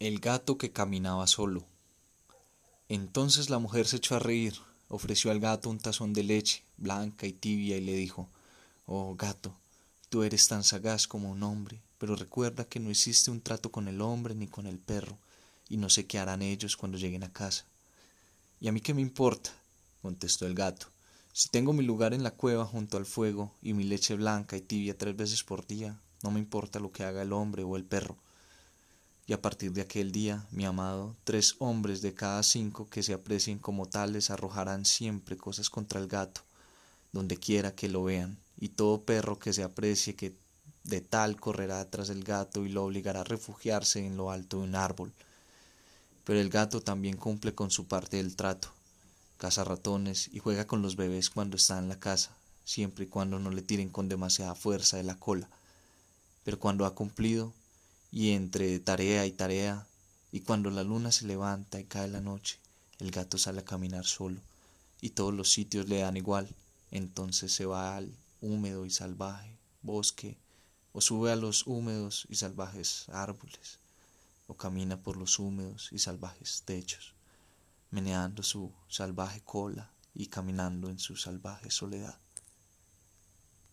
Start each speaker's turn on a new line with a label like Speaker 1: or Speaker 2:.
Speaker 1: El gato que caminaba solo. Entonces la mujer se echó a reír, ofreció al gato un tazón de leche, blanca y tibia, y le dijo Oh gato, tú eres tan sagaz como un hombre, pero recuerda que no existe un trato con el hombre ni con el perro, y no sé qué harán ellos cuando lleguen a casa. ¿Y a mí qué me importa? contestó el gato. Si tengo mi lugar en la cueva junto al fuego y mi leche blanca y tibia tres veces por día, no me importa lo que haga el hombre o el perro y a partir de aquel día, mi amado, tres hombres de cada cinco que se aprecien como tales arrojarán siempre cosas contra el gato, donde quiera que lo vean, y todo perro que se aprecie que de tal correrá tras el gato y lo obligará a refugiarse en lo alto de un árbol. Pero el gato también cumple con su parte del trato, caza ratones y juega con los bebés cuando está en la casa, siempre y cuando no le tiren con demasiada fuerza de la cola. Pero cuando ha cumplido, y entre tarea y tarea, y cuando la luna se levanta y cae la noche, el gato sale a caminar solo, y todos los sitios le dan igual, entonces se va al húmedo y salvaje bosque, o sube a los húmedos y salvajes árboles, o camina por los húmedos y salvajes techos, meneando su salvaje cola y caminando en su salvaje soledad.